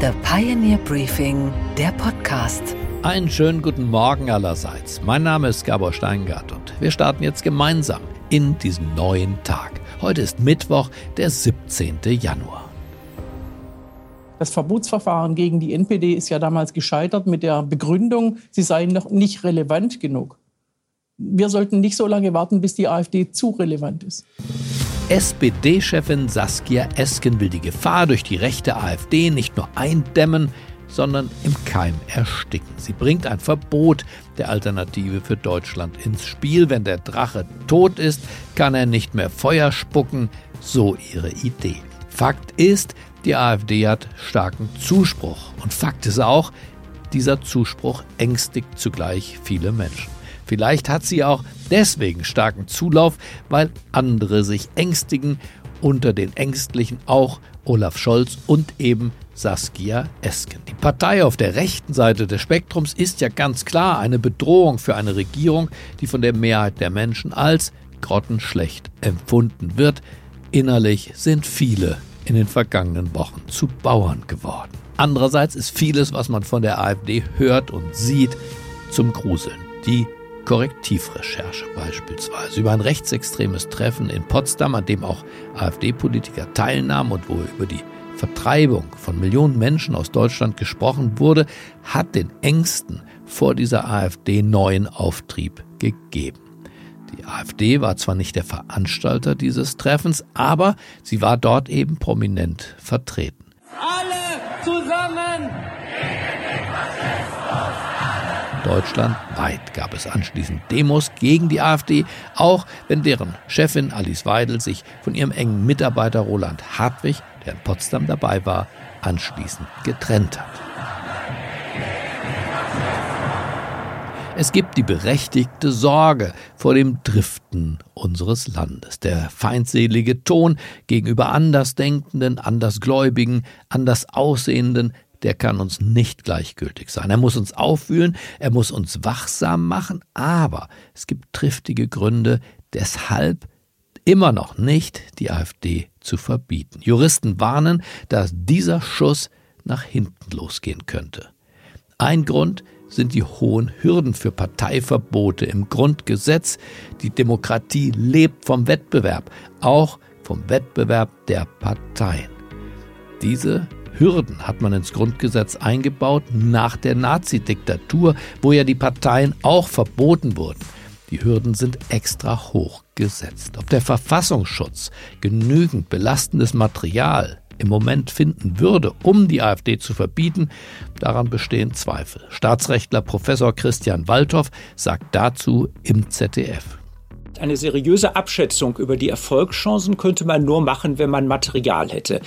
The Pioneer Briefing, der Podcast. Einen schönen guten Morgen allerseits. Mein Name ist Gabor Steingart und wir starten jetzt gemeinsam in diesen neuen Tag. Heute ist Mittwoch, der 17. Januar. Das Verbotsverfahren gegen die NPD ist ja damals gescheitert mit der Begründung, sie seien noch nicht relevant genug. Wir sollten nicht so lange warten, bis die AfD zu relevant ist. SPD-Chefin Saskia Esken will die Gefahr durch die rechte AfD nicht nur eindämmen, sondern im Keim ersticken. Sie bringt ein Verbot der Alternative für Deutschland ins Spiel. Wenn der Drache tot ist, kann er nicht mehr Feuer spucken. So ihre Idee. Fakt ist, die AfD hat starken Zuspruch. Und Fakt ist auch, dieser Zuspruch ängstigt zugleich viele Menschen. Vielleicht hat sie auch deswegen starken Zulauf, weil andere sich ängstigen, unter den Ängstlichen auch Olaf Scholz und eben Saskia Esken. Die Partei auf der rechten Seite des Spektrums ist ja ganz klar eine Bedrohung für eine Regierung, die von der Mehrheit der Menschen als grottenschlecht empfunden wird. Innerlich sind viele in den vergangenen Wochen zu Bauern geworden. Andererseits ist vieles, was man von der AfD hört und sieht, zum Gruseln. Die Korrektivrecherche beispielsweise über ein rechtsextremes Treffen in Potsdam, an dem auch AfD-Politiker teilnahmen und wo über die Vertreibung von Millionen Menschen aus Deutschland gesprochen wurde, hat den Ängsten vor dieser AfD neuen Auftrieb gegeben. Die AfD war zwar nicht der Veranstalter dieses Treffens, aber sie war dort eben prominent vertreten. Alle zusammen Deutschlandweit gab es anschließend Demos gegen die AfD, auch wenn deren Chefin Alice Weidel sich von ihrem engen Mitarbeiter Roland Hartwig, der in Potsdam dabei war, anschließend getrennt hat. Es gibt die berechtigte Sorge vor dem Driften unseres Landes. Der feindselige Ton gegenüber Andersdenkenden, Andersgläubigen, anders Aussehenden der kann uns nicht gleichgültig sein. Er muss uns aufwühlen, er muss uns wachsam machen, aber es gibt triftige Gründe, deshalb immer noch nicht die AfD zu verbieten. Juristen warnen, dass dieser Schuss nach hinten losgehen könnte. Ein Grund sind die hohen Hürden für Parteiverbote im Grundgesetz. Die Demokratie lebt vom Wettbewerb, auch vom Wettbewerb der Parteien. Diese Hürden hat man ins Grundgesetz eingebaut nach der Nazi-Diktatur, wo ja die Parteien auch verboten wurden. Die Hürden sind extra hoch gesetzt. Ob der Verfassungsschutz genügend belastendes Material im Moment finden würde, um die AfD zu verbieten, daran bestehen Zweifel. Staatsrechtler Professor Christian Waldhoff sagt dazu im ZDF. Eine seriöse Abschätzung über die Erfolgschancen könnte man nur machen, wenn man Material hätte.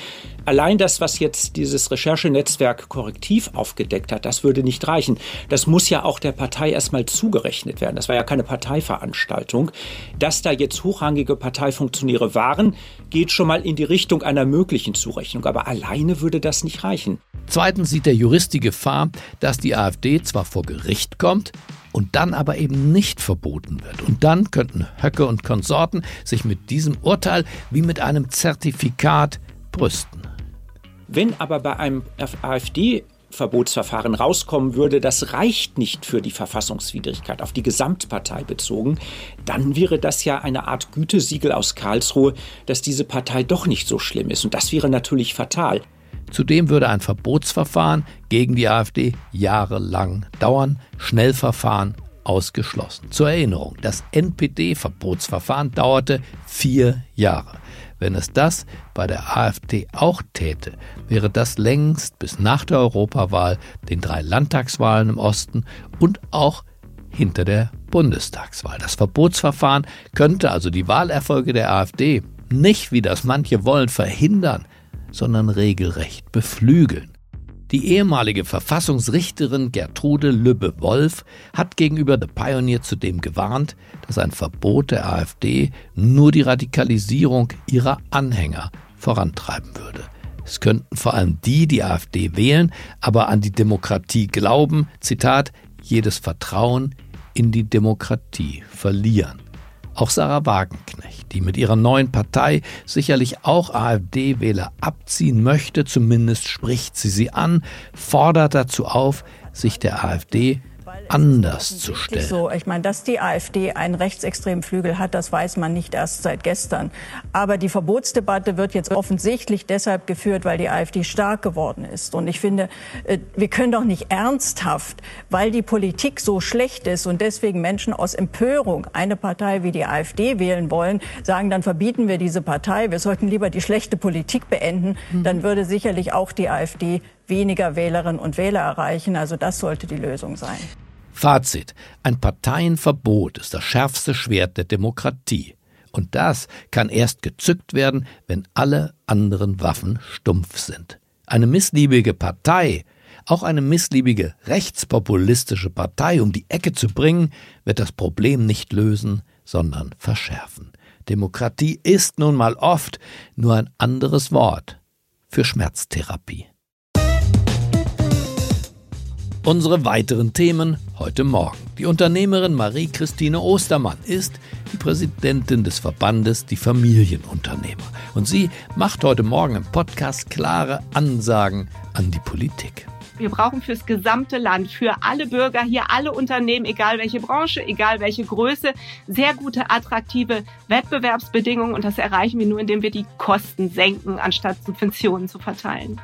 Allein das, was jetzt dieses Recherchenetzwerk korrektiv aufgedeckt hat, das würde nicht reichen. Das muss ja auch der Partei erstmal zugerechnet werden. Das war ja keine Parteiveranstaltung. Dass da jetzt hochrangige Parteifunktionäre waren, geht schon mal in die Richtung einer möglichen Zurechnung. Aber alleine würde das nicht reichen. Zweitens sieht der Jurist die Gefahr, dass die AfD zwar vor Gericht kommt, und dann aber eben nicht verboten wird. Und dann könnten Höcke und Konsorten sich mit diesem Urteil wie mit einem Zertifikat brüsten. Wenn aber bei einem AfD Verbotsverfahren rauskommen würde, das reicht nicht für die Verfassungswidrigkeit auf die Gesamtpartei bezogen, dann wäre das ja eine Art Gütesiegel aus Karlsruhe, dass diese Partei doch nicht so schlimm ist. Und das wäre natürlich fatal. Zudem würde ein Verbotsverfahren gegen die AfD jahrelang dauern, Schnellverfahren ausgeschlossen. Zur Erinnerung, das NPD-Verbotsverfahren dauerte vier Jahre. Wenn es das bei der AfD auch täte, wäre das längst bis nach der Europawahl, den drei Landtagswahlen im Osten und auch hinter der Bundestagswahl. Das Verbotsverfahren könnte also die Wahlerfolge der AfD nicht, wie das manche wollen, verhindern, sondern regelrecht beflügeln. Die ehemalige Verfassungsrichterin Gertrude Lübbe-Wolf hat gegenüber The Pioneer zudem gewarnt, dass ein Verbot der AfD nur die Radikalisierung ihrer Anhänger vorantreiben würde. Es könnten vor allem die die AfD wählen, aber an die Demokratie glauben, Zitat, jedes Vertrauen in die Demokratie verlieren. Auch Sarah Wagenknecht, die mit ihrer neuen Partei sicherlich auch AfD-Wähler abziehen möchte, zumindest spricht sie sie an, fordert dazu auf, sich der AfD anders zu stellen. So, ich meine, dass die AfD einen rechtsextremen Flügel hat, das weiß man nicht erst seit gestern. Aber die Verbotsdebatte wird jetzt offensichtlich deshalb geführt, weil die AfD stark geworden ist. Und ich finde, äh, wir können doch nicht ernsthaft, weil die Politik so schlecht ist und deswegen Menschen aus Empörung eine Partei wie die AfD wählen wollen, sagen, dann verbieten wir diese Partei. Wir sollten lieber die schlechte Politik beenden. Mhm. Dann würde sicherlich auch die AfD weniger Wählerinnen und Wähler erreichen. Also das sollte die Lösung sein. Fazit. Ein Parteienverbot ist das schärfste Schwert der Demokratie. Und das kann erst gezückt werden, wenn alle anderen Waffen stumpf sind. Eine missliebige Partei, auch eine missliebige rechtspopulistische Partei um die Ecke zu bringen, wird das Problem nicht lösen, sondern verschärfen. Demokratie ist nun mal oft nur ein anderes Wort für Schmerztherapie. Unsere weiteren Themen heute Morgen. Die Unternehmerin Marie-Christine Ostermann ist die Präsidentin des Verbandes Die Familienunternehmer. Und sie macht heute Morgen im Podcast klare Ansagen an die Politik. Wir brauchen fürs gesamte Land, für alle Bürger hier, alle Unternehmen, egal welche Branche, egal welche Größe, sehr gute, attraktive Wettbewerbsbedingungen. Und das erreichen wir nur, indem wir die Kosten senken, anstatt Subventionen zu verteilen.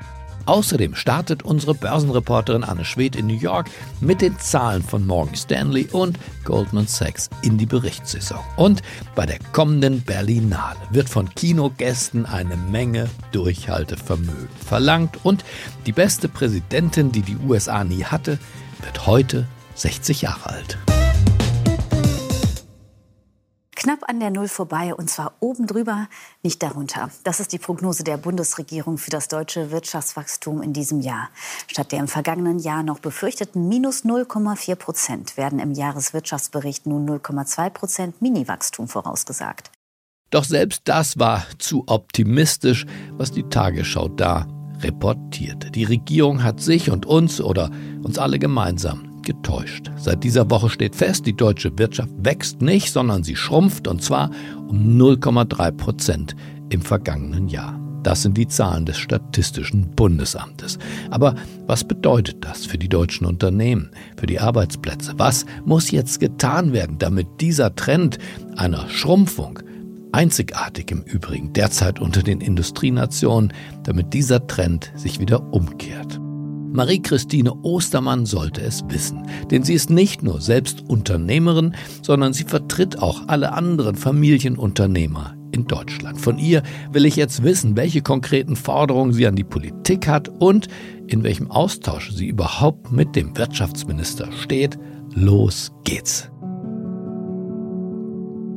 Außerdem startet unsere Börsenreporterin Anne Schwedt in New York mit den Zahlen von Morgan Stanley und Goldman Sachs in die Berichtssaison. Und bei der kommenden Berlinale wird von Kinogästen eine Menge Durchhaltevermögen verlangt und die beste Präsidentin, die die USA nie hatte, wird heute 60 Jahre alt. Knapp an der Null vorbei und zwar oben drüber, nicht darunter. Das ist die Prognose der Bundesregierung für das deutsche Wirtschaftswachstum in diesem Jahr. Statt der im vergangenen Jahr noch befürchteten minus 0,4 Prozent werden im Jahreswirtschaftsbericht nun 0,2 Prozent Miniwachstum vorausgesagt. Doch selbst das war zu optimistisch, was die Tagesschau da reportierte. Die Regierung hat sich und uns oder uns alle gemeinsam getäuscht. Seit dieser Woche steht fest, die deutsche Wirtschaft wächst nicht, sondern sie schrumpft und zwar um 0,3 Prozent im vergangenen Jahr. Das sind die Zahlen des Statistischen Bundesamtes. Aber was bedeutet das für die deutschen Unternehmen, für die Arbeitsplätze? Was muss jetzt getan werden, damit dieser Trend einer Schrumpfung, einzigartig im Übrigen derzeit unter den Industrienationen, damit dieser Trend sich wieder umkehrt? Marie-Christine Ostermann sollte es wissen, denn sie ist nicht nur selbst Unternehmerin, sondern sie vertritt auch alle anderen Familienunternehmer in Deutschland. Von ihr will ich jetzt wissen, welche konkreten Forderungen sie an die Politik hat und in welchem Austausch sie überhaupt mit dem Wirtschaftsminister steht. Los geht's.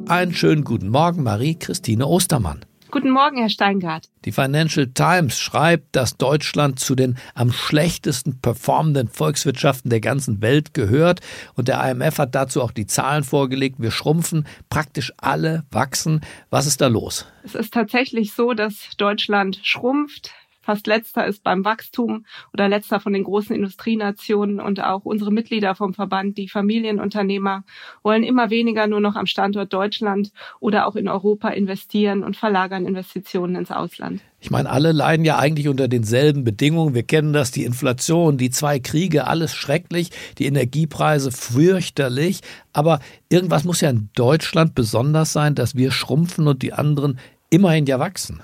Einen schönen guten Morgen, Marie-Christine Ostermann. Guten Morgen, Herr Steingart. Die Financial Times schreibt, dass Deutschland zu den am schlechtesten performenden Volkswirtschaften der ganzen Welt gehört. Und der IMF hat dazu auch die Zahlen vorgelegt. Wir schrumpfen, praktisch alle wachsen. Was ist da los? Es ist tatsächlich so, dass Deutschland schrumpft fast letzter ist beim Wachstum oder letzter von den großen Industrienationen und auch unsere Mitglieder vom Verband, die Familienunternehmer, wollen immer weniger nur noch am Standort Deutschland oder auch in Europa investieren und verlagern Investitionen ins Ausland. Ich meine, alle leiden ja eigentlich unter denselben Bedingungen. Wir kennen das, die Inflation, die zwei Kriege, alles schrecklich, die Energiepreise fürchterlich. Aber irgendwas muss ja in Deutschland besonders sein, dass wir schrumpfen und die anderen immerhin ja wachsen.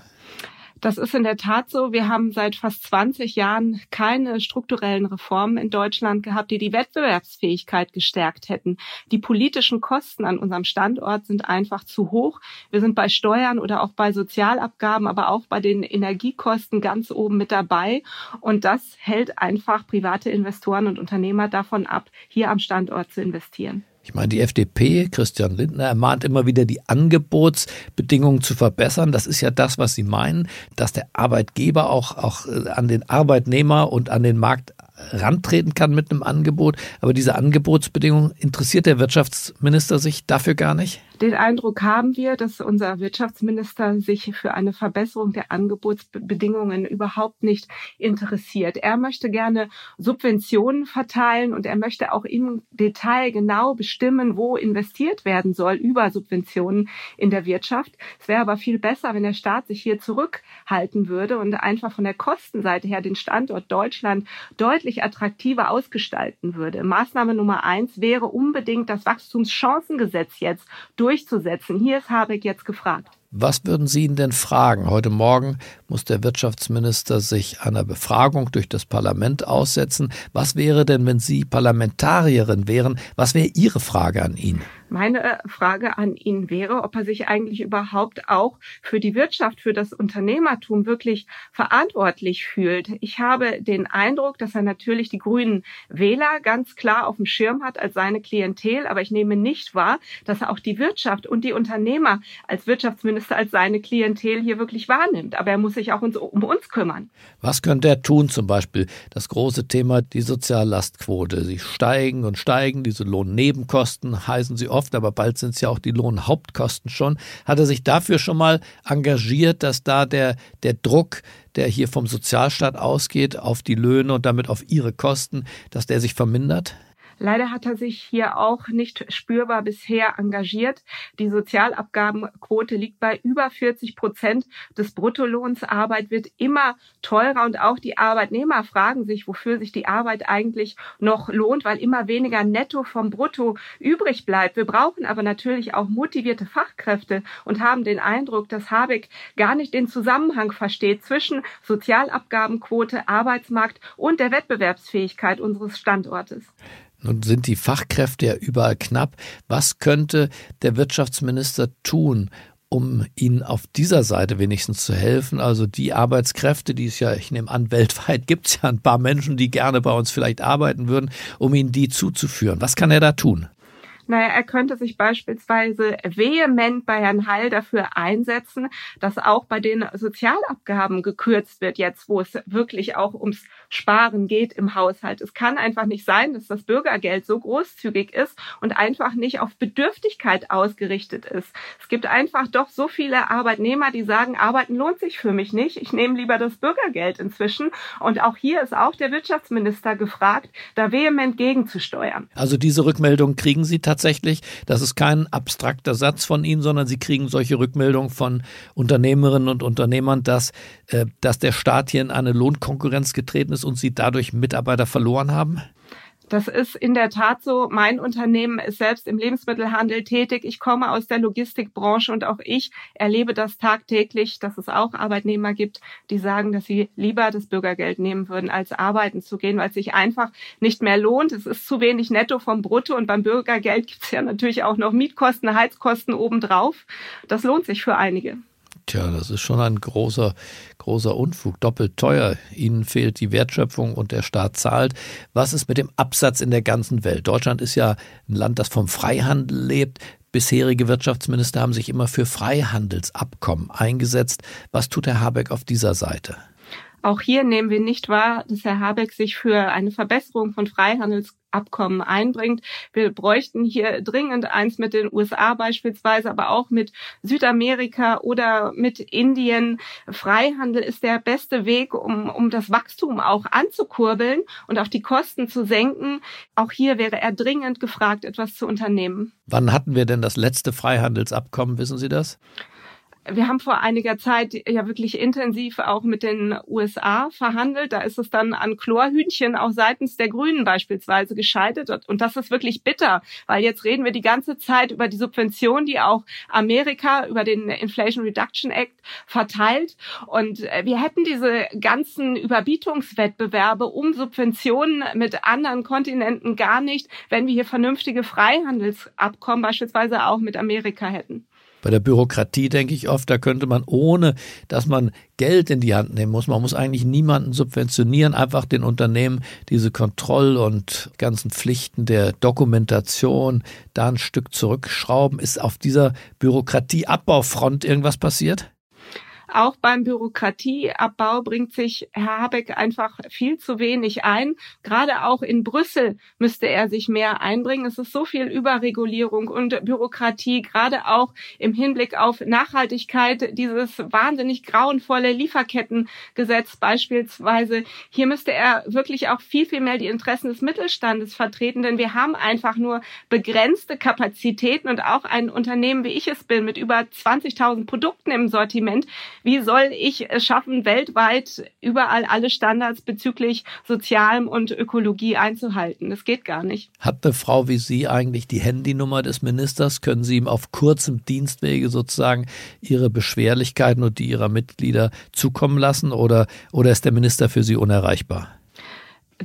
Das ist in der Tat so. Wir haben seit fast 20 Jahren keine strukturellen Reformen in Deutschland gehabt, die die Wettbewerbsfähigkeit gestärkt hätten. Die politischen Kosten an unserem Standort sind einfach zu hoch. Wir sind bei Steuern oder auch bei Sozialabgaben, aber auch bei den Energiekosten ganz oben mit dabei. Und das hält einfach private Investoren und Unternehmer davon ab, hier am Standort zu investieren. Ich meine, die FDP, Christian Lindner, ermahnt immer wieder, die Angebotsbedingungen zu verbessern. Das ist ja das, was Sie meinen, dass der Arbeitgeber auch, auch äh, an den Arbeitnehmer und an den Markt rantreten kann mit einem Angebot. Aber diese Angebotsbedingungen interessiert der Wirtschaftsminister sich dafür gar nicht? Den Eindruck haben wir, dass unser Wirtschaftsminister sich für eine Verbesserung der Angebotsbedingungen überhaupt nicht interessiert. Er möchte gerne Subventionen verteilen und er möchte auch im Detail genau bestimmen, wo investiert werden soll über Subventionen in der Wirtschaft. Es wäre aber viel besser, wenn der Staat sich hier zurückhalten würde und einfach von der Kostenseite her den Standort Deutschland deutlich attraktiver ausgestalten würde. Maßnahme Nummer eins wäre unbedingt das Wachstumschancengesetz jetzt durchzusetzen. Hier ist Habeck jetzt gefragt. Was würden Sie ihn denn fragen? Heute Morgen muss der Wirtschaftsminister sich einer Befragung durch das Parlament aussetzen. Was wäre denn, wenn Sie Parlamentarierin wären? Was wäre Ihre Frage an ihn? Meine äh, Frage an ihn wäre, ob er sich eigentlich überhaupt auch für die Wirtschaft, für das Unternehmertum wirklich verantwortlich fühlt. Ich habe den Eindruck, dass er natürlich die grünen Wähler ganz klar auf dem Schirm hat als seine Klientel, aber ich nehme nicht wahr, dass er auch die Wirtschaft und die Unternehmer als Wirtschaftsminister als seine Klientel hier wirklich wahrnimmt. Aber er muss sich auch um uns kümmern. Was könnte er tun? Zum Beispiel das große Thema, die Soziallastquote. Sie steigen und steigen, diese Lohnnebenkosten heißen sie oft, aber bald sind es ja auch die Lohnhauptkosten schon. Hat er sich dafür schon mal engagiert, dass da der, der Druck, der hier vom Sozialstaat ausgeht, auf die Löhne und damit auf ihre Kosten, dass der sich vermindert? Leider hat er sich hier auch nicht spürbar bisher engagiert. Die Sozialabgabenquote liegt bei über 40 Prozent des Bruttolohns. Arbeit wird immer teurer und auch die Arbeitnehmer fragen sich, wofür sich die Arbeit eigentlich noch lohnt, weil immer weniger netto vom Brutto übrig bleibt. Wir brauchen aber natürlich auch motivierte Fachkräfte und haben den Eindruck, dass Habeck gar nicht den Zusammenhang versteht zwischen Sozialabgabenquote, Arbeitsmarkt und der Wettbewerbsfähigkeit unseres Standortes. Nun sind die Fachkräfte ja überall knapp. Was könnte der Wirtschaftsminister tun, um ihnen auf dieser Seite wenigstens zu helfen. Also die Arbeitskräfte, die es ja, ich nehme an, weltweit gibt es ja ein paar Menschen, die gerne bei uns vielleicht arbeiten würden, um ihnen die zuzuführen. Was kann er da tun? Naja, er könnte sich beispielsweise vehement bei Herrn Heil dafür einsetzen, dass auch bei den Sozialabgaben gekürzt wird, jetzt wo es wirklich auch ums Sparen geht im Haushalt. Es kann einfach nicht sein, dass das Bürgergeld so großzügig ist und einfach nicht auf Bedürftigkeit ausgerichtet ist. Es gibt einfach doch so viele Arbeitnehmer, die sagen, arbeiten lohnt sich für mich nicht. Ich nehme lieber das Bürgergeld inzwischen. Und auch hier ist auch der Wirtschaftsminister gefragt, da vehement gegenzusteuern. Also diese Rückmeldung kriegen Sie tatsächlich tatsächlich. Das ist kein abstrakter Satz von Ihnen, sondern Sie kriegen solche Rückmeldungen von Unternehmerinnen und Unternehmern, dass, äh, dass der Staat hier in eine Lohnkonkurrenz getreten ist und Sie dadurch Mitarbeiter verloren haben? Das ist in der Tat so. Mein Unternehmen ist selbst im Lebensmittelhandel tätig. Ich komme aus der Logistikbranche und auch ich erlebe das tagtäglich, dass es auch Arbeitnehmer gibt, die sagen, dass sie lieber das Bürgergeld nehmen würden, als arbeiten zu gehen, weil es sich einfach nicht mehr lohnt. Es ist zu wenig netto vom Brutto und beim Bürgergeld gibt es ja natürlich auch noch Mietkosten, Heizkosten obendrauf. Das lohnt sich für einige. Tja, das ist schon ein großer, großer Unfug, doppelt teuer. Ihnen fehlt die Wertschöpfung und der Staat zahlt. Was ist mit dem Absatz in der ganzen Welt? Deutschland ist ja ein Land, das vom Freihandel lebt. Bisherige Wirtschaftsminister haben sich immer für Freihandelsabkommen eingesetzt. Was tut Herr Habeck auf dieser Seite? Auch hier nehmen wir nicht wahr, dass Herr Habeck sich für eine Verbesserung von Freihandelsabkommen einbringt. Wir bräuchten hier dringend eins mit den USA beispielsweise, aber auch mit Südamerika oder mit Indien. Freihandel ist der beste Weg, um, um das Wachstum auch anzukurbeln und auch die Kosten zu senken. Auch hier wäre er dringend gefragt, etwas zu unternehmen. Wann hatten wir denn das letzte Freihandelsabkommen? Wissen Sie das? Wir haben vor einiger Zeit ja wirklich intensiv auch mit den USA verhandelt. Da ist es dann an Chlorhühnchen auch seitens der Grünen beispielsweise gescheitert. Und das ist wirklich bitter, weil jetzt reden wir die ganze Zeit über die Subvention, die auch Amerika über den Inflation Reduction Act verteilt. Und äh, wir hätten diese ganzen Überbietungswettbewerbe um Subventionen mit anderen Kontinenten gar nicht, wenn wir hier vernünftige Freihandelsabkommen beispielsweise auch mit Amerika hätten. Bei der Bürokratie denke ich oft, da könnte man ohne, dass man Geld in die Hand nehmen muss, man muss eigentlich niemanden subventionieren, einfach den Unternehmen diese Kontroll- und ganzen Pflichten der Dokumentation da ein Stück zurückschrauben. Ist auf dieser Bürokratieabbaufront irgendwas passiert? Auch beim Bürokratieabbau bringt sich Herr Habeck einfach viel zu wenig ein. Gerade auch in Brüssel müsste er sich mehr einbringen. Es ist so viel Überregulierung und Bürokratie, gerade auch im Hinblick auf Nachhaltigkeit, dieses wahnsinnig grauenvolle Lieferkettengesetz beispielsweise. Hier müsste er wirklich auch viel, viel mehr die Interessen des Mittelstandes vertreten, denn wir haben einfach nur begrenzte Kapazitäten und auch ein Unternehmen, wie ich es bin, mit über 20.000 Produkten im Sortiment. Wie soll ich es schaffen, weltweit überall alle Standards bezüglich Sozialem und Ökologie einzuhalten? Das geht gar nicht. Hat eine Frau wie Sie eigentlich die Handynummer des Ministers? Können Sie ihm auf kurzem Dienstwege sozusagen Ihre Beschwerlichkeiten und die Ihrer Mitglieder zukommen lassen oder, oder ist der Minister für Sie unerreichbar?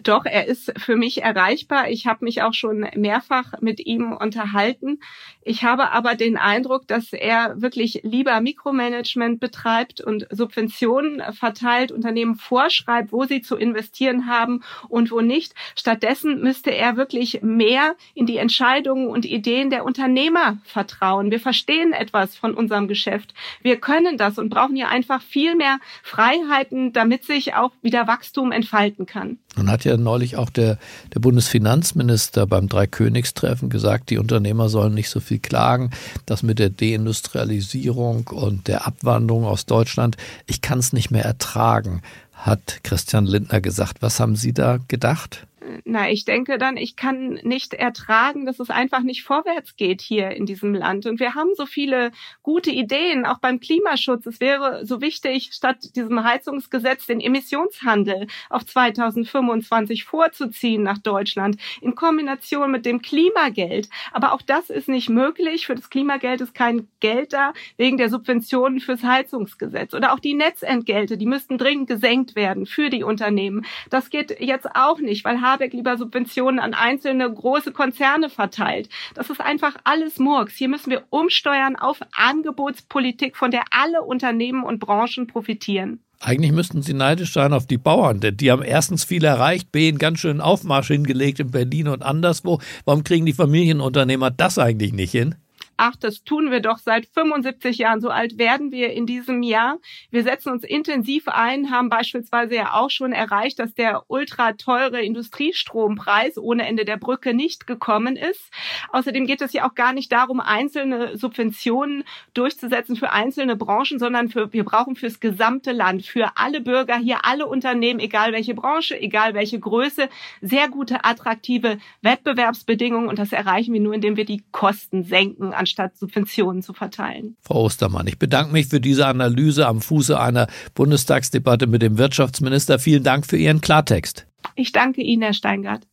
Doch, er ist für mich erreichbar. Ich habe mich auch schon mehrfach mit ihm unterhalten. Ich habe aber den Eindruck, dass er wirklich lieber Mikromanagement betreibt und Subventionen verteilt, Unternehmen vorschreibt, wo sie zu investieren haben und wo nicht. Stattdessen müsste er wirklich mehr in die Entscheidungen und Ideen der Unternehmer vertrauen. Wir verstehen etwas von unserem Geschäft. Wir können das und brauchen hier einfach viel mehr Freiheiten, damit sich auch wieder Wachstum entfalten kann. Und hat ja neulich auch der, der Bundesfinanzminister beim Dreikönigstreffen gesagt, die Unternehmer sollen nicht so viel klagen. Das mit der Deindustrialisierung und der Abwanderung aus Deutschland, ich kann es nicht mehr ertragen, hat Christian Lindner gesagt. Was haben Sie da gedacht? Na, ich denke dann, ich kann nicht ertragen, dass es einfach nicht vorwärts geht hier in diesem Land. Und wir haben so viele gute Ideen, auch beim Klimaschutz. Es wäre so wichtig, statt diesem Heizungsgesetz den Emissionshandel auf 2025 vorzuziehen nach Deutschland in Kombination mit dem Klimageld. Aber auch das ist nicht möglich. Für das Klimageld ist kein Geld da wegen der Subventionen fürs Heizungsgesetz. Oder auch die Netzentgelte, die müssten dringend gesenkt werden für die Unternehmen. Das geht jetzt auch nicht, weil Habeck lieber Subventionen an einzelne große Konzerne verteilt. Das ist einfach alles Murks. Hier müssen wir umsteuern auf Angebotspolitik, von der alle Unternehmen und Branchen profitieren. Eigentlich müssten sie neidisch sein auf die Bauern, denn die haben erstens viel erreicht, B, einen ganz schönen Aufmarsch hingelegt in Berlin und anderswo. Warum kriegen die Familienunternehmer das eigentlich nicht hin? Ach, das tun wir doch seit 75 Jahren, so alt werden wir in diesem Jahr. Wir setzen uns intensiv ein, haben beispielsweise ja auch schon erreicht, dass der ultra teure Industriestrompreis ohne Ende der Brücke nicht gekommen ist. Außerdem geht es ja auch gar nicht darum, einzelne Subventionen durchzusetzen für einzelne Branchen, sondern für, wir brauchen fürs gesamte Land, für alle Bürger hier, alle Unternehmen, egal welche Branche, egal welche Größe, sehr gute, attraktive Wettbewerbsbedingungen und das erreichen wir nur, indem wir die Kosten senken, anstatt Subventionen zu verteilen. Frau Ostermann, ich bedanke mich für diese Analyse am Fuße einer Bundestagsdebatte mit dem Wirtschaftsminister. Vielen Dank für Ihren Klartext. Ich danke Ihnen, Herr Steingart.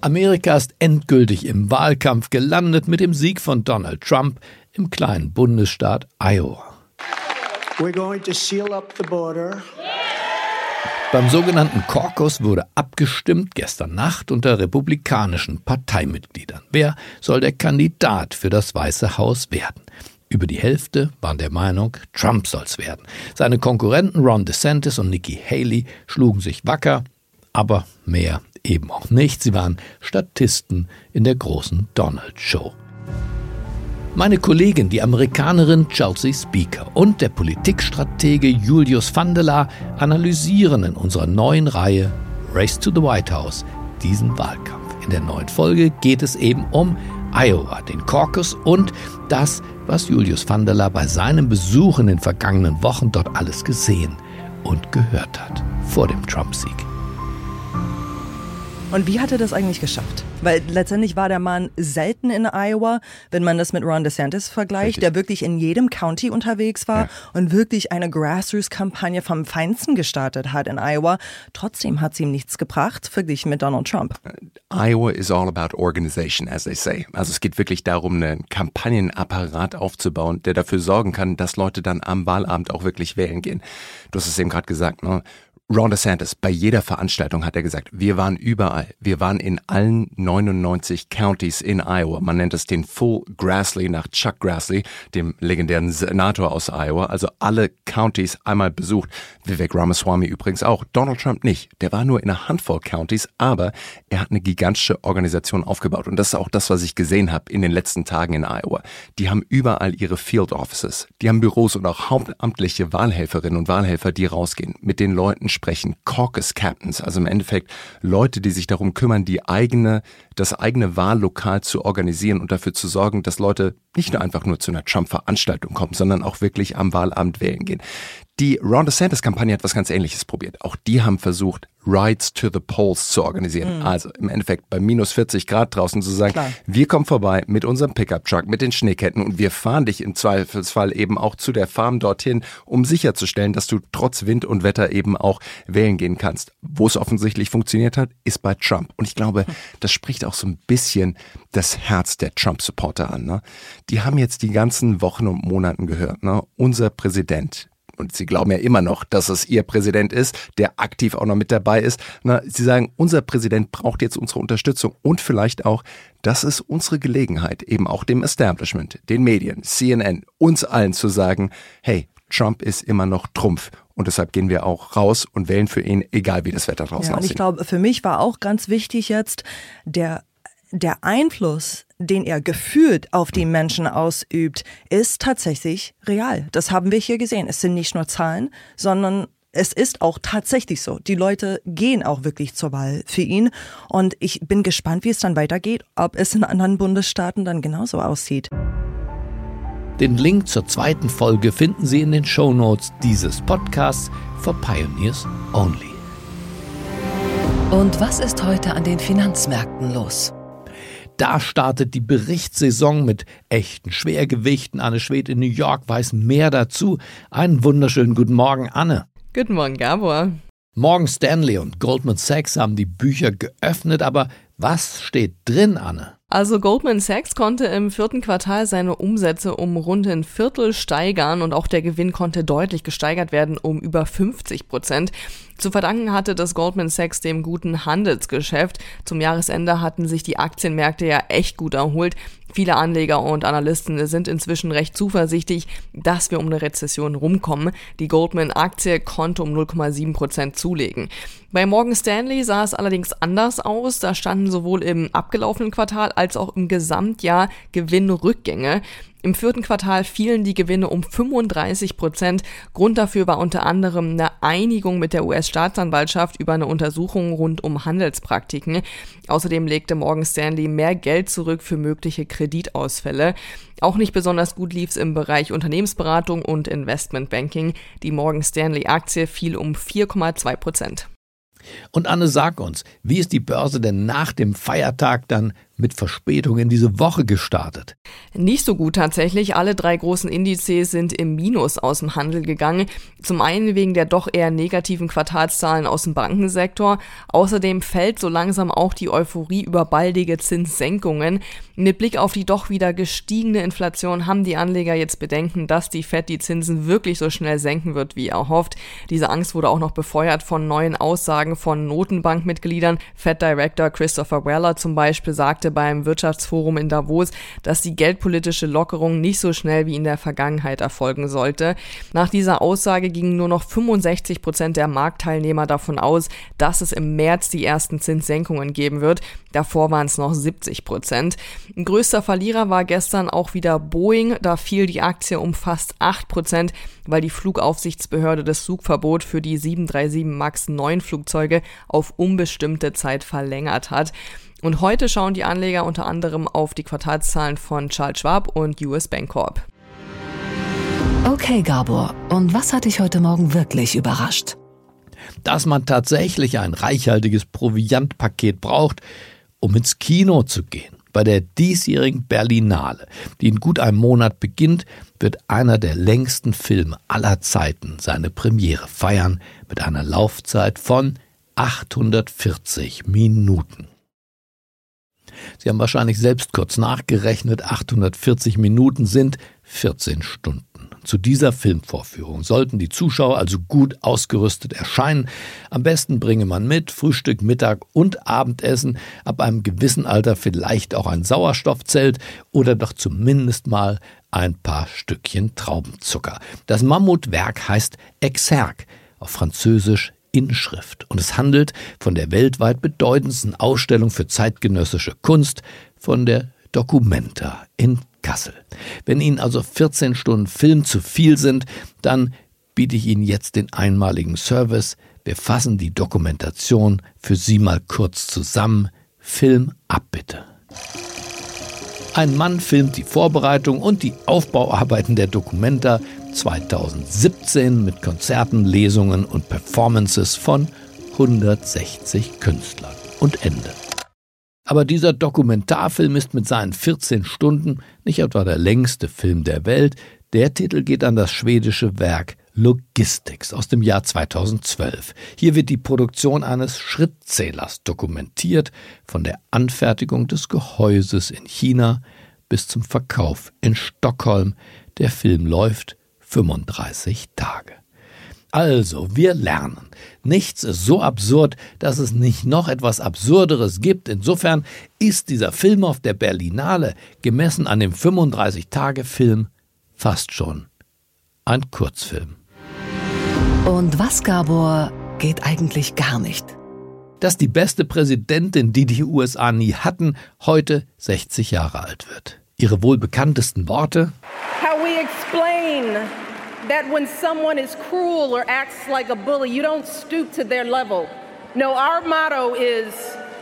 Amerika ist endgültig im Wahlkampf gelandet mit dem Sieg von Donald Trump im kleinen Bundesstaat Iowa. We're going to seal up the border. Beim sogenannten Caucus wurde abgestimmt gestern Nacht unter republikanischen Parteimitgliedern. Wer soll der Kandidat für das Weiße Haus werden? Über die Hälfte waren der Meinung, Trump soll's werden. Seine Konkurrenten Ron DeSantis und Nikki Haley schlugen sich wacker, aber mehr eben auch nicht. Sie waren Statisten in der großen Donald Show. Meine Kollegin, die Amerikanerin Chelsea Speaker und der Politikstratege Julius Vandela analysieren in unserer neuen Reihe Race to the White House diesen Wahlkampf. In der neuen Folge geht es eben um Iowa, den Caucus und das, was Julius Vandela bei seinem Besuch in den vergangenen Wochen dort alles gesehen und gehört hat vor dem Trump-Sieg. Und wie hat er das eigentlich geschafft? Weil letztendlich war der Mann selten in Iowa, wenn man das mit Ron DeSantis vergleicht, Richtig. der wirklich in jedem County unterwegs war ja. und wirklich eine Grassroots-Kampagne vom Feinsten gestartet hat in Iowa. Trotzdem hat es ihm nichts gebracht, verglichen mit Donald Trump. Iowa is all about organization, as they say. Also es geht wirklich darum, einen Kampagnenapparat aufzubauen, der dafür sorgen kann, dass Leute dann am Wahlabend auch wirklich wählen gehen. Du hast es eben gerade gesagt, ne? Ron DeSantis, bei jeder Veranstaltung hat er gesagt, wir waren überall. Wir waren in allen 99 Counties in Iowa. Man nennt es den Full Grassley nach Chuck Grassley, dem legendären Senator aus Iowa. Also alle Counties einmal besucht. Vivek Ramaswamy übrigens auch. Donald Trump nicht. Der war nur in einer Handvoll Counties, aber er hat eine gigantische Organisation aufgebaut. Und das ist auch das, was ich gesehen habe in den letzten Tagen in Iowa. Die haben überall ihre Field Offices. Die haben Büros und auch hauptamtliche Wahlhelferinnen und Wahlhelfer, die rausgehen, mit den Leuten sprechen, Caucus Captains, also im Endeffekt Leute, die sich darum kümmern, die eigene, das eigene Wahllokal zu organisieren und dafür zu sorgen, dass Leute nicht nur einfach nur zu einer Trump-Veranstaltung kommen, sondern auch wirklich am Wahlabend wählen gehen. Die Ron DeSantis-Kampagne hat was ganz Ähnliches probiert. Auch die haben versucht, Rides to the Polls zu organisieren. Mhm. Also im Endeffekt bei minus 40 Grad draußen zu sagen, Klar. wir kommen vorbei mit unserem Pickup-Truck, mit den Schneeketten und wir fahren dich im Zweifelsfall eben auch zu der Farm dorthin, um sicherzustellen, dass du trotz Wind und Wetter eben auch wählen gehen kannst. Wo es offensichtlich funktioniert hat, ist bei Trump. Und ich glaube, das spricht auch so ein bisschen das Herz der Trump-Supporter an. Ne? Die haben jetzt die ganzen Wochen und Monaten gehört, ne? unser Präsident, und sie glauben ja immer noch, dass es ihr Präsident ist, der aktiv auch noch mit dabei ist. Na, sie sagen, unser Präsident braucht jetzt unsere Unterstützung und vielleicht auch, das ist unsere Gelegenheit, eben auch dem Establishment, den Medien, CNN, uns allen zu sagen, hey, Trump ist immer noch Trumpf. Und deshalb gehen wir auch raus und wählen für ihn, egal wie das Wetter draußen ja, und aussieht. Ich glaube, für mich war auch ganz wichtig jetzt der der Einfluss, den er gefühlt auf die Menschen ausübt, ist tatsächlich real. Das haben wir hier gesehen. Es sind nicht nur Zahlen, sondern es ist auch tatsächlich so. Die Leute gehen auch wirklich zur Wahl für ihn. Und ich bin gespannt, wie es dann weitergeht, ob es in anderen Bundesstaaten dann genauso aussieht. Den Link zur zweiten Folge finden Sie in den Show Notes dieses Podcasts for Pioneers Only. Und was ist heute an den Finanzmärkten los? Da startet die Berichtssaison mit echten Schwergewichten. Anne Schwed in New York weiß mehr dazu. Einen wunderschönen guten Morgen, Anne. Guten Morgen, Gabor. Morgan Stanley und Goldman Sachs haben die Bücher geöffnet, aber was steht drin, Anne? Also Goldman Sachs konnte im vierten Quartal seine Umsätze um rund ein Viertel steigern und auch der Gewinn konnte deutlich gesteigert werden um über 50 Prozent. Zu verdanken hatte das Goldman Sachs dem guten Handelsgeschäft. Zum Jahresende hatten sich die Aktienmärkte ja echt gut erholt. Viele Anleger und Analysten sind inzwischen recht zuversichtlich, dass wir um eine Rezession rumkommen. Die Goldman-Aktie konnte um 0,7 Prozent zulegen. Bei Morgan Stanley sah es allerdings anders aus. Da standen sowohl im abgelaufenen Quartal als auch im Gesamtjahr Gewinnrückgänge. Im vierten Quartal fielen die Gewinne um 35 Prozent. Grund dafür war unter anderem eine Einigung mit der US-Staatsanwaltschaft über eine Untersuchung rund um Handelspraktiken. Außerdem legte Morgan Stanley mehr Geld zurück für mögliche Kreditausfälle. Auch nicht besonders gut lief es im Bereich Unternehmensberatung und Investmentbanking. Die Morgan Stanley Aktie fiel um 4,2 Prozent. Und Anne, sag uns, wie ist die Börse denn nach dem Feiertag dann mit Verspätung in diese Woche gestartet. Nicht so gut tatsächlich. Alle drei großen Indizes sind im Minus aus dem Handel gegangen. Zum einen wegen der doch eher negativen Quartalszahlen aus dem Bankensektor. Außerdem fällt so langsam auch die Euphorie über baldige Zinssenkungen. Mit Blick auf die doch wieder gestiegene Inflation haben die Anleger jetzt Bedenken, dass die Fed die Zinsen wirklich so schnell senken wird, wie erhofft. Diese Angst wurde auch noch befeuert von neuen Aussagen von Notenbankmitgliedern. Fed Director Christopher Weller zum Beispiel sagt, sagte beim Wirtschaftsforum in Davos, dass die geldpolitische Lockerung nicht so schnell wie in der Vergangenheit erfolgen sollte. Nach dieser Aussage gingen nur noch 65 Prozent der Marktteilnehmer davon aus, dass es im März die ersten Zinssenkungen geben wird. Davor waren es noch 70 Prozent. Größter Verlierer war gestern auch wieder Boeing. Da fiel die Aktie um fast 8 Prozent, weil die Flugaufsichtsbehörde das Flugverbot für die 737 MAX 9 Flugzeuge auf unbestimmte Zeit verlängert hat. Und heute schauen die Anleger unter anderem auf die Quartalszahlen von Charles Schwab und US Bank Corp. Okay, Gabor, und was hat dich heute Morgen wirklich überrascht? Dass man tatsächlich ein reichhaltiges Proviantpaket braucht, um ins Kino zu gehen. Bei der diesjährigen Berlinale, die in gut einem Monat beginnt, wird einer der längsten Filme aller Zeiten seine Premiere feiern mit einer Laufzeit von 840 Minuten. Sie haben wahrscheinlich selbst kurz nachgerechnet, 840 Minuten sind 14 Stunden. Zu dieser Filmvorführung sollten die Zuschauer also gut ausgerüstet erscheinen. Am besten bringe man mit Frühstück, Mittag und Abendessen, ab einem gewissen Alter vielleicht auch ein Sauerstoffzelt oder doch zumindest mal ein paar Stückchen Traubenzucker. Das Mammutwerk heißt Exergue, auf Französisch Inschrift. Und es handelt von der weltweit bedeutendsten Ausstellung für zeitgenössische Kunst, von der Documenta in Kassel. Wenn Ihnen also 14 Stunden Film zu viel sind, dann biete ich Ihnen jetzt den einmaligen Service. Wir fassen die Dokumentation für Sie mal kurz zusammen. Film ab bitte. Ein Mann filmt die Vorbereitung und die Aufbauarbeiten der Documenta 2017 mit Konzerten, Lesungen und Performances von 160 Künstlern. Und Ende. Aber dieser Dokumentarfilm ist mit seinen 14 Stunden nicht etwa der längste Film der Welt. Der Titel geht an das schwedische Werk Logistics aus dem Jahr 2012. Hier wird die Produktion eines Schrittzählers dokumentiert, von der Anfertigung des Gehäuses in China bis zum Verkauf in Stockholm. Der Film läuft 35 Tage. Also, wir lernen. Nichts ist so absurd, dass es nicht noch etwas Absurderes gibt. Insofern ist dieser Film auf der Berlinale, gemessen an dem 35-Tage-Film, fast schon ein Kurzfilm. Und was, Gabor, geht eigentlich gar nicht? Dass die beste Präsidentin, die die USA nie hatten, heute 60 Jahre alt wird. Ihre wohl bekanntesten Worte? How we explain that when someone is cruel or acts like a bully, you don't stoop to their level. No, our motto is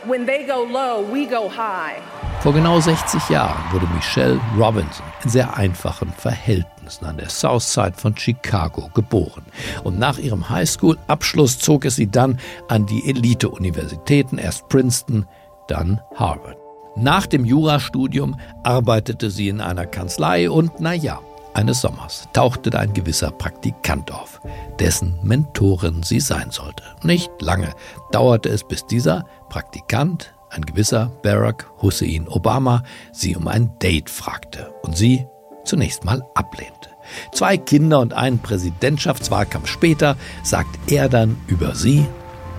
when they go low, we go high. Vor genau 60 Jahren wurde Michelle Robinson in sehr einfachen Verhältnissen an der South Side von Chicago geboren. Und nach ihrem Highschool-Abschluss zog es sie dann an die Elite-Universitäten, erst Princeton, dann Harvard. Nach dem Jurastudium arbeitete sie in einer Kanzlei und naja, eines Sommers tauchte da ein gewisser Praktikant auf, dessen Mentorin sie sein sollte. Nicht lange dauerte es, bis dieser Praktikant, ein gewisser Barack Hussein Obama, sie um ein Date fragte und sie zunächst mal ablehnte. Zwei Kinder und einen Präsidentschaftswahlkampf später sagt er dann über sie.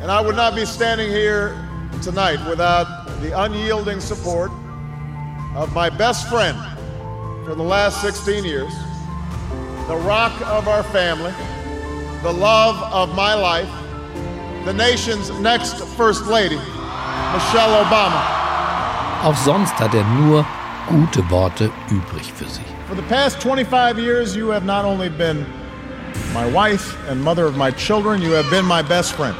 And I would not be standing here tonight without the unyielding support of my best friend for the last 16 years, the rock of our family, the love of my life, the nation's next First Lady, Michelle Obama. Auch sonst hat er nur gute Worte übrig für sie. For the past 25 years, you have not only been my wife and mother of my children, you have been my best friend.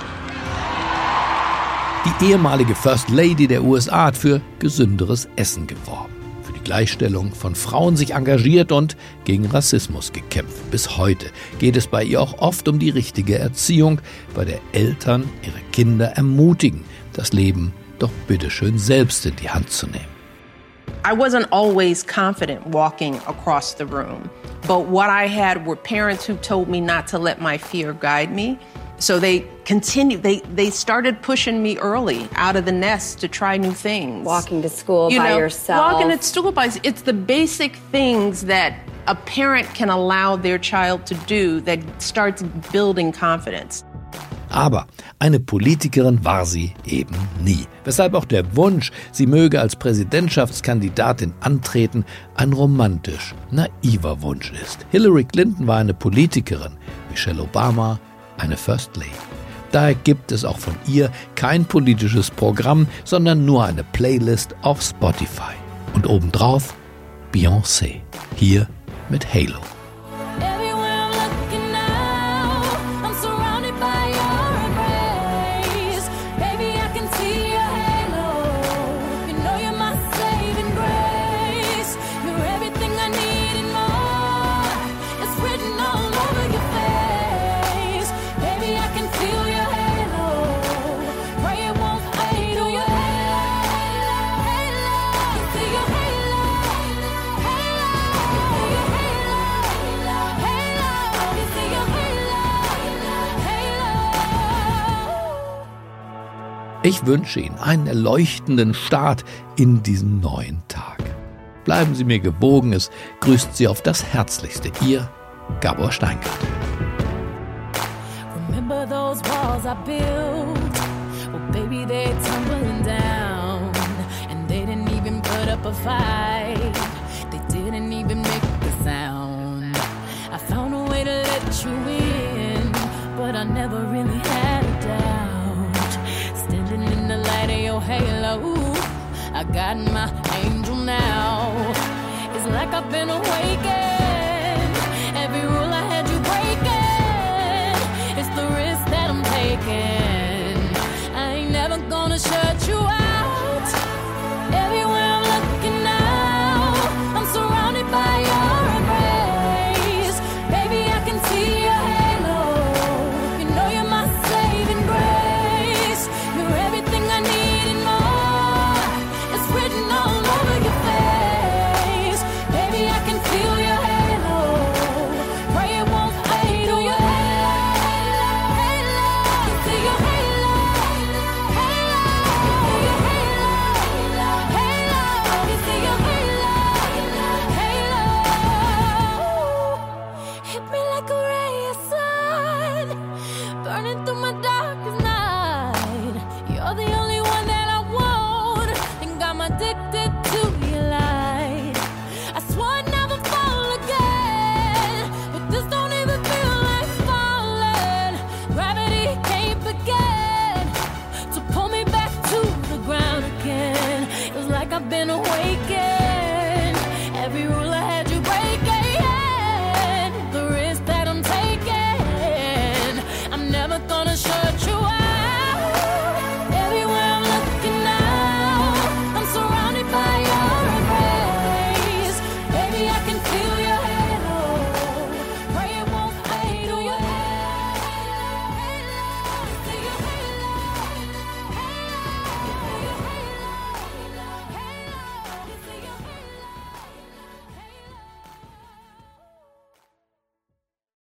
Die ehemalige First Lady der USA hat für gesünderes Essen geworben. Gleichstellung von Frauen sich engagiert und gegen Rassismus gekämpft. Bis heute geht es bei ihr auch oft um die richtige Erziehung, bei der Eltern ihre Kinder ermutigen, das Leben doch bitteschön selbst in die Hand zu nehmen. I wasn't always confident walking across the room, but what I had were parents who told me not to let my fear guide me. So they continued, they, they started pushing me early out of the nest to try new things. Walking to school you by know, yourself. Walking to school by, it's the basic things that a parent can allow their child to do that starts building confidence. Aber eine Politikerin war sie eben nie. Weshalb auch der Wunsch, sie möge als Präsidentschaftskandidatin antreten, ein romantisch naiver Wunsch ist. Hillary Clinton war eine Politikerin, Michelle Obama eine First Lady. Daher gibt es auch von ihr kein politisches Programm, sondern nur eine Playlist auf Spotify. Und obendrauf Beyoncé, hier mit Halo. Ich wünsche Ihnen einen erleuchtenden Start in diesen neuen Tag. Bleiben Sie mir gewogen, es grüßt Sie auf das Herzlichste. Ihr Gabor Steingart. I got my angel now. It's like I've been awakened. Running through my darkest